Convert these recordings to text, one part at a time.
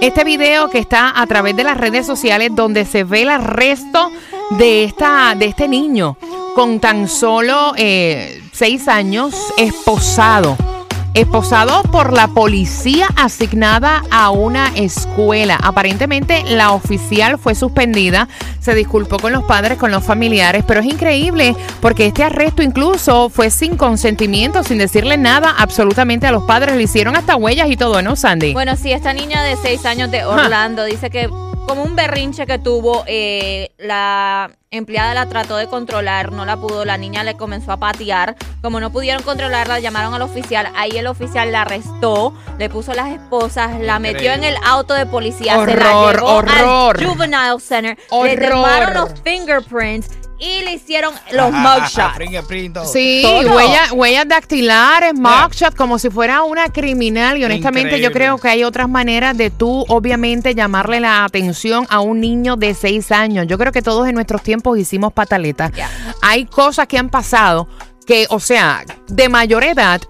Este video que está a través de las redes sociales donde se ve el arresto de, esta, de este niño con tan solo eh, seis años esposado. Esposado por la policía asignada a una escuela. Aparentemente la oficial fue suspendida, se disculpó con los padres, con los familiares, pero es increíble porque este arresto incluso fue sin consentimiento, sin decirle nada absolutamente a los padres. Le hicieron hasta huellas y todo, ¿no, Sandy? Bueno, sí, esta niña de 6 años de Orlando dice que como un berrinche que tuvo, eh, la empleada la trató de controlar, no la pudo, la niña le comenzó a patear. Como no pudieron controlarla, llamaron al oficial, ahí el oficial la arrestó, le puso las esposas, la metió en el auto de policía, se la Horror, llevó horror. al Juvenile Center, le Horror. tomaron los fingerprints y le hicieron los mugshots. Sí, Todo. huellas, huellas dactilares, mugshot, como si fuera una criminal. Y honestamente yo creo que hay otras maneras de tú, obviamente, llamarle la atención a un niño de seis años. Yo creo que todos en nuestros tiempos hicimos pataletas. Hay cosas que han pasado que, o sea, de mayor edad,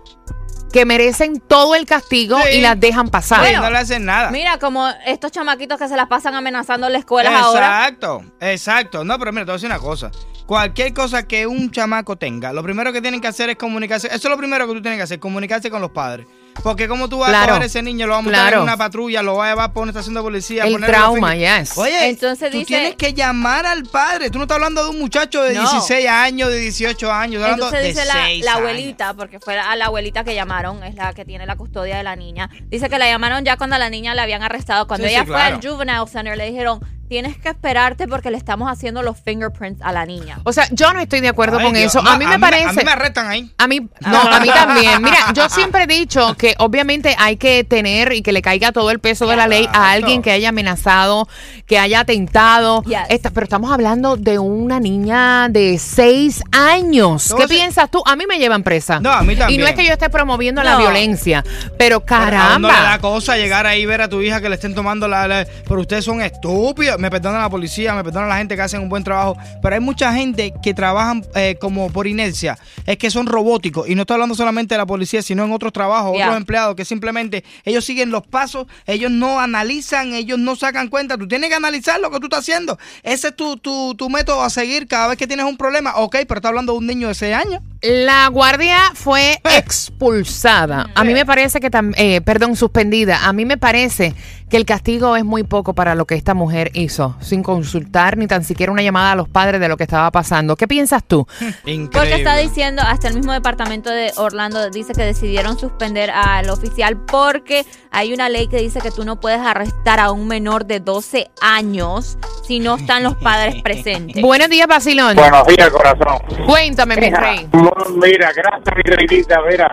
que merecen todo el castigo Sí. y las dejan pasar. No le hacen nada. Mira, como estos chamaquitos que se las pasan amenazando en las escuelas ahora. Exacto, exacto. No, pero mira, te voy a decir una cosa. Cualquier cosa que un chamaco tenga, lo primero que tienen que hacer es comunicarse. Eso es lo primero que tú tienes que hacer, comunicarse con los padres. Porque como tú vas Claro. a coger a ese niño, lo vas a montar Claro. en una patrulla, lo vas a llevar por una estación de policía. El trauma, yes. Oye, Entonces tú dice- tienes que llamar al padre. Tú no estás hablando de un muchacho de No. 16 años, de 18 años. Estás hablando Entonces de dice la, 6 la años. abuelita, porque fue a la abuelita que llamaron, es la que tiene la custodia de la niña. Dice que la llamaron ya cuando a la niña la habían arrestado. Cuando Sí, ella sí, fue claro. al Juvenile Center, le dijeron, tienes que esperarte porque le estamos haciendo los fingerprints a la niña. O sea, yo no estoy de acuerdo Ay, con Dios. eso. No, a mí me parece... A mí me arrestan ahí. A mí, no, a mí también. Mira, yo siempre he dicho que obviamente hay que tener y que le caiga todo el peso de la ley a alguien que haya amenazado, que haya atentado. Yes. Esta- pero estamos hablando de una niña de seis años. ¿Qué piensas tú? A mí me llevan presa. No, a mí Y también. no es que yo esté promoviendo la No. violencia, pero A uno le da caramba. cosa llegar ahí y ver a tu hija que le estén tomando la, la- Pero ustedes son estúpidos. Me perdona la policía, me perdona la gente que hacen un buen trabajo. Pero hay mucha gente que trabajan eh, como por inercia. Es que son robóticos. Y no estoy hablando solamente de la policía, sino en otros trabajos, otros empleados que simplemente ellos siguen los pasos, ellos no analizan, ellos no sacan cuenta. Tú tienes que analizar lo que tú estás haciendo. Ese es tu, tu, tu método a seguir cada vez que tienes un problema. Ok, pero estás hablando de un niño de 6 años. La guardia fue expulsada. A mí me parece que también, perdón, suspendida. A mí me parece que el castigo es muy poco para lo que esta mujer hizo, sin consultar ni tan siquiera una llamada a los padres de lo que estaba pasando. ¿Qué piensas tú? Increíble. Porque está diciendo, hasta el mismo departamento de Orlando dice que decidieron suspender al oficial porque hay una ley que dice que tú no puedes arrestar a un menor de 12 años si no están los padres presentes. Buenos días, Basilón. Buenos días, corazón. Cuéntame, mi rey. Mira, gracias, mi reinita. Mira,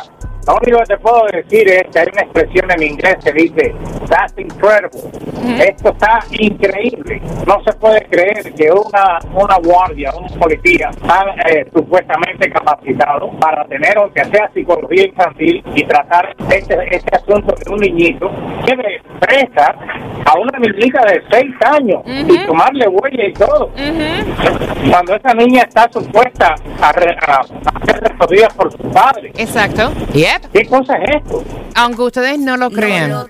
lo único que te puedo decir es que hay una expresión en inglés que dice, that's incredible. Esto está increíble. No se puede creer que una, una guardia, un policía, está eh, supuestamente capacitado para tener, aunque sea psicología infantil, y tratar este, este asunto de un niñito que le presta a una niñita de seis años y tomarle huella y todo cuando esa niña está supuesta a, re- a- a ser recogida por su padre. Exacto. Yep. ¿Qué cosa es esto? Aunque ustedes no lo crean.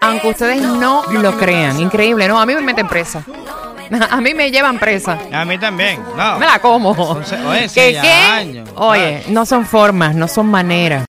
Aunque ustedes no lo crean. Increíble, ¿no? A mí me meten presa. A mí me llevan presa. A mí también. No. Me la como. Oye, ¿Qué seis qué? años. Oye, no son formas, no son maneras.